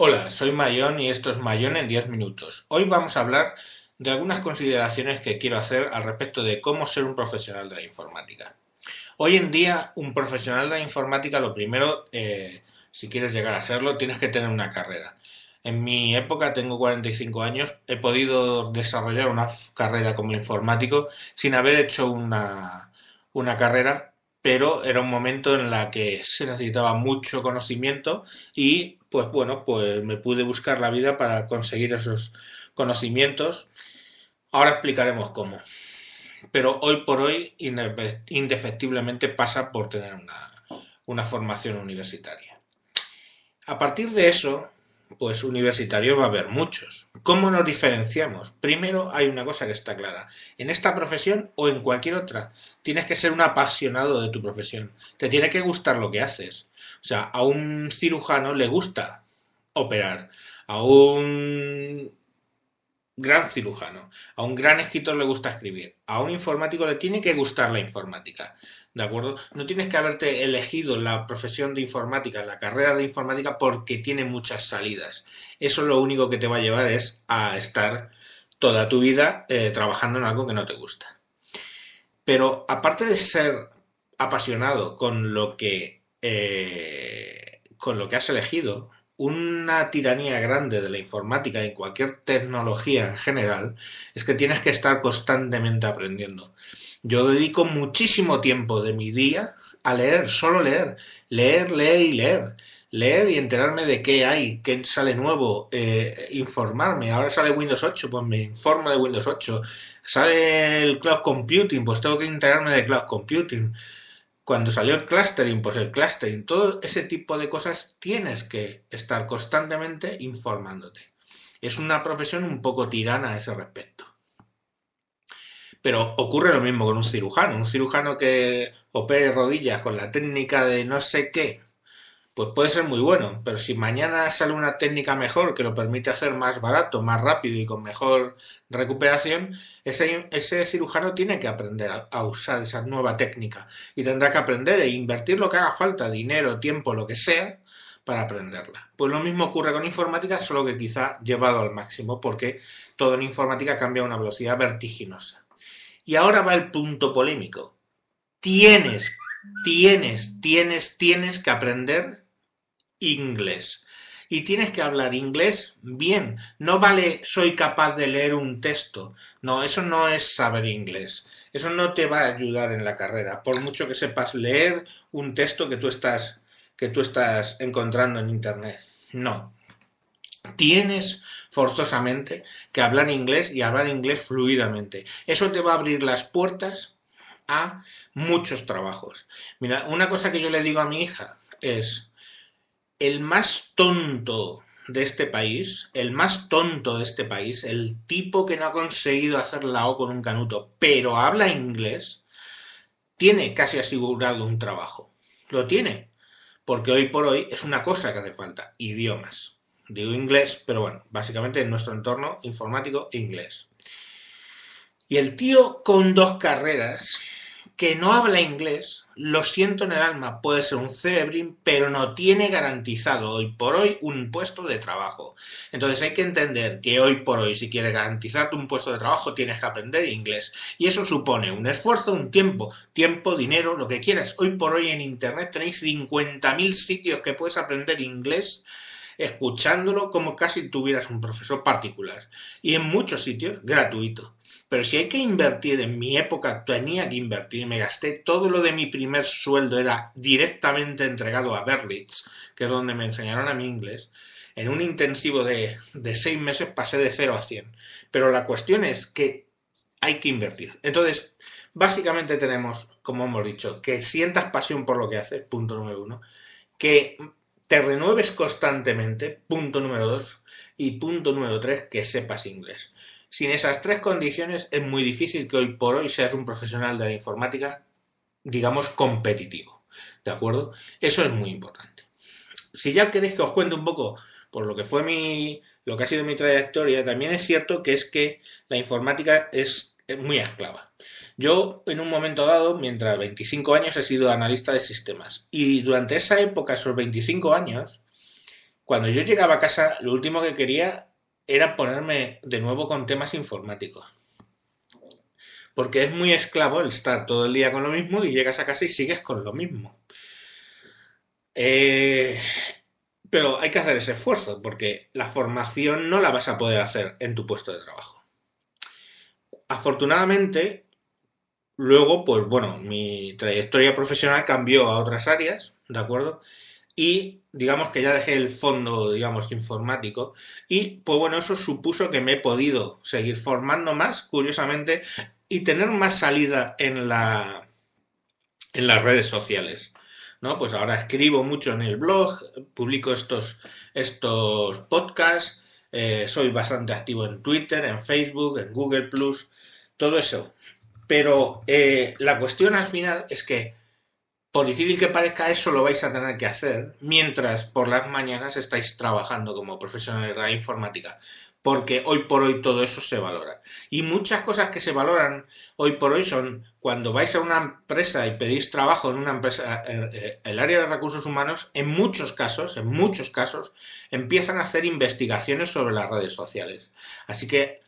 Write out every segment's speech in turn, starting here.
Hola, soy Mayón y esto es Mayón en 10 minutos. Hoy vamos a hablar de algunas consideraciones que quiero hacer al respecto de cómo ser un profesional de la informática. Hoy en día, un profesional de la informática, lo primero, eh, si quieres llegar a serlo, tienes que tener una carrera. En mi época, tengo 45 años, he podido desarrollar una carrera como informático sin haber hecho una, una carrera pero era un momento en la que se necesitaba mucho conocimiento y pues bueno, pues me pude buscar la vida para conseguir esos conocimientos. Ahora explicaremos cómo. Pero hoy por hoy indefectiblemente pasa por tener una, una formación universitaria. A partir de eso, pues universitarios va a haber muchos. ¿Cómo nos diferenciamos? Primero hay una cosa que está clara. En esta profesión o en cualquier otra, tienes que ser un apasionado de tu profesión. Te tiene que gustar lo que haces. O sea, a un cirujano le gusta operar. A un gran cirujano, a un gran escritor le gusta escribir, a un informático le tiene que gustar la informática, ¿de acuerdo? No tienes que haberte elegido la profesión de informática, la carrera de informática porque tiene muchas salidas. Eso lo único que te va a llevar es a estar toda tu vida eh, trabajando en algo que no te gusta. Pero aparte de ser apasionado con lo que eh, con lo que has elegido, una tiranía grande de la informática y cualquier tecnología en general es que tienes que estar constantemente aprendiendo. Yo dedico muchísimo tiempo de mi día a leer, solo leer, leer, leer y leer. Leer y enterarme de qué hay, qué sale nuevo, eh, informarme. Ahora sale Windows 8, pues me informo de Windows 8. Sale el cloud computing, pues tengo que enterarme de cloud computing cuando salió el clustering, pues el clustering, todo ese tipo de cosas tienes que estar constantemente informándote. Es una profesión un poco tirana a ese respecto. Pero ocurre lo mismo con un cirujano. Un cirujano que opere rodillas con la técnica de no sé qué, pues puede ser muy bueno, pero si mañana sale una técnica mejor que lo permite hacer más barato, más rápido y con mejor recuperación, ese, ese cirujano tiene que aprender a, usar esa nueva técnica y tendrá que aprender e invertir lo que haga falta, dinero, tiempo, lo que sea, para aprenderla. Pues lo mismo ocurre con informática, solo que quizá llevado al máximo, porque todo en informática cambia a una velocidad vertiginosa. Y ahora va el punto polémico. Tienes, tienes, tienes, tienes que aprender inglés. Y tienes que hablar inglés bien. No vale soy capaz de leer un texto. No, eso no es saber inglés. Eso no te va a ayudar en la carrera. Por mucho que sepas leer un texto que tú estás, que tú estás encontrando en internet. No. Tienes forzosamente que hablar inglés y hablar inglés fluidamente. Eso te va a abrir las puertas a muchos trabajos. Mira, una cosa que yo le digo a mi hija es, el más tonto de este país, el más tonto de este país, el tipo que no ha conseguido hacer la O con un canuto, pero habla inglés, tiene casi asegurado un trabajo. Lo tiene. Porque hoy por hoy es una cosa que hace falta, idiomas. Digo inglés, pero bueno, básicamente en nuestro entorno informático, inglés. Y el tío con dos carreras que no habla inglés, lo siento en el alma, puede ser un cerebrín, pero no tiene garantizado hoy por hoy un puesto de trabajo. Entonces hay que entender que hoy por hoy, si quieres garantizarte un puesto de trabajo, tienes que aprender inglés. Y eso supone un esfuerzo, un tiempo, tiempo, dinero, lo que quieras. Hoy por hoy en Internet tenéis 50.000 sitios que puedes aprender inglés escuchándolo como casi tuvieras un profesor particular. Y en muchos sitios gratuito. Pero si hay que invertir, en mi época tenía que invertir, me gasté todo lo de mi primer sueldo, era directamente entregado a Berlitz, que es donde me enseñaron a mi inglés. En un intensivo de, de seis meses pasé de 0 a 100. Pero la cuestión es que hay que invertir. Entonces, básicamente tenemos, como hemos dicho, que sientas pasión por lo que haces, punto número uno, que te renueves constantemente, punto número dos, y punto número tres, que sepas inglés. Sin esas tres condiciones es muy difícil que hoy por hoy seas un profesional de la informática, digamos, competitivo. ¿De acuerdo? Eso es muy importante. Si ya queréis que os cuente un poco por lo que fue mi, lo que ha sido mi trayectoria, también es cierto que es que la informática es muy esclava. Yo, en un momento dado, mientras 25 años, he sido analista de sistemas. Y durante esa época, esos 25 años, cuando yo llegaba a casa, lo último que quería era ponerme de nuevo con temas informáticos. Porque es muy esclavo el estar todo el día con lo mismo y llegas a casa y sigues con lo mismo. Eh, pero hay que hacer ese esfuerzo porque la formación no la vas a poder hacer en tu puesto de trabajo. Afortunadamente, luego, pues bueno, mi trayectoria profesional cambió a otras áreas, ¿de acuerdo? Y digamos que ya dejé el fondo, digamos, informático y pues bueno, eso supuso que me he podido seguir formando más, curiosamente, y tener más salida en la en las redes sociales. ¿no? Pues ahora escribo mucho en el blog, publico estos, estos podcasts, eh, soy bastante activo en Twitter, en Facebook, en Google Plus, todo eso. Pero eh, la cuestión al final es que por difícil que parezca, eso lo vais a tener que hacer mientras por las mañanas estáis trabajando como profesional de la informática. Porque hoy por hoy todo eso se valora. Y muchas cosas que se valoran hoy por hoy son cuando vais a una empresa y pedís trabajo en una empresa, eh, eh, el área de recursos humanos, en muchos casos, en muchos casos, empiezan a hacer investigaciones sobre las redes sociales. Así que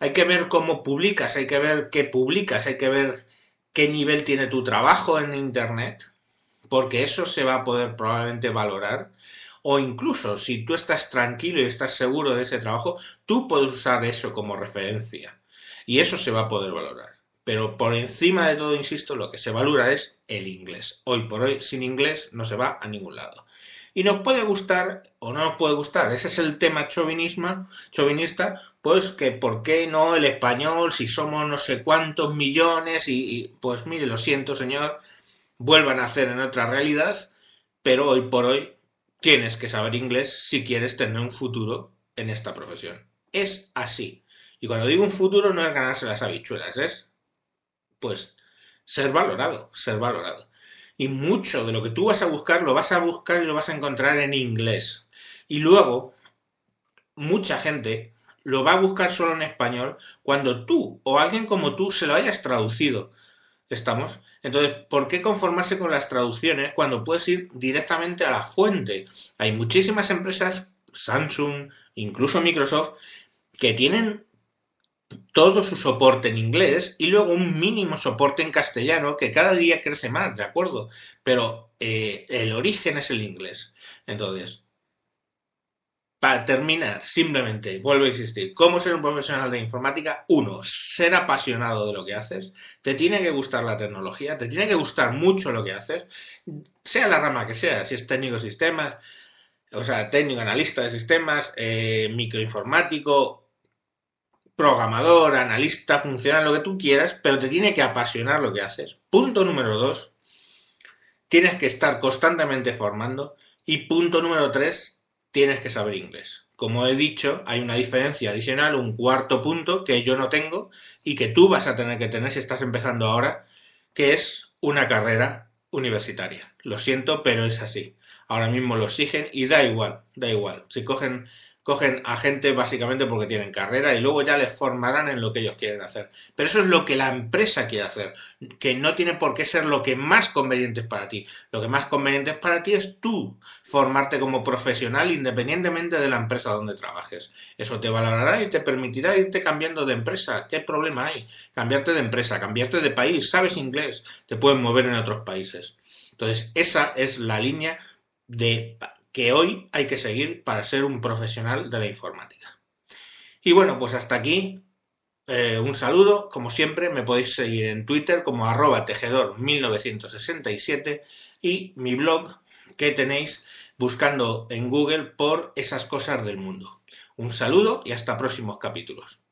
hay que ver cómo publicas, hay que ver qué publicas, hay que ver qué nivel tiene tu trabajo en Internet, porque eso se va a poder probablemente valorar. O incluso si tú estás tranquilo y estás seguro de ese trabajo, tú puedes usar eso como referencia. Y eso se va a poder valorar. Pero por encima de todo, insisto, lo que se valora es el inglés. Hoy por hoy, sin inglés no se va a ningún lado. Y nos puede gustar o no nos puede gustar. Ese es el tema chauvinismo, chauvinista, pues que por qué no el español si somos no sé cuántos millones y, pues mire, lo siento señor, vuelvan a hacer en otra realidad, pero hoy por hoy tienes que saber inglés si quieres tener un futuro en esta profesión. Es así. Y cuando digo un futuro no es ganarse las habichuelas, es pues ser valorado, ser valorado. Y mucho de lo que tú vas a buscar lo vas a buscar y lo vas a encontrar en inglés. Y luego, mucha gente lo va a buscar solo en español cuando tú o alguien como tú se lo hayas traducido. ¿Estamos? Entonces, ¿por qué conformarse con las traducciones cuando puedes ir directamente a la fuente? Hay muchísimas empresas, Samsung, incluso Microsoft, que tienen todo su soporte en inglés y luego un mínimo soporte en castellano que cada día crece más, ¿de acuerdo? Pero eh, el origen es el inglés. Entonces, para terminar, simplemente, vuelvo a insistir, ¿cómo ser un profesional de informática? Uno, ser apasionado de lo que haces, te tiene que gustar la tecnología, te tiene que gustar mucho lo que haces, sea la rama que sea, si es técnico de sistemas, o sea, técnico analista de sistemas, eh, microinformático, programador, analista, funcional, lo que tú quieras, pero te tiene que apasionar lo que haces. Punto número dos, tienes que estar constantemente formando. Y punto número tres, tienes que saber inglés. Como he dicho, hay una diferencia adicional, un cuarto punto que yo no tengo y que tú vas a tener que tener si estás empezando ahora, que es una carrera universitaria. Lo siento, pero es así. Ahora mismo lo exigen y da igual, da igual. Si cogen cogen a gente básicamente porque tienen carrera y luego ya les formarán en lo que ellos quieren hacer. Pero eso es lo que la empresa quiere hacer, que no tiene por qué ser lo que más conveniente es para ti. Lo que más conveniente es para ti es tú formarte como profesional independientemente de la empresa donde trabajes. Eso te valorará y te permitirá irte cambiando de empresa. ¿Qué problema hay? Cambiarte de empresa, cambiarte de país, sabes inglés, te puedes mover en otros países. Entonces, esa es la línea de que hoy hay que seguir para ser un profesional de la informática. Y bueno, pues hasta aquí. Eh, un saludo, como siempre, me podéis seguir en Twitter como arroba tejedor1967 y mi blog que tenéis buscando en Google por esas cosas del mundo. Un saludo y hasta próximos capítulos.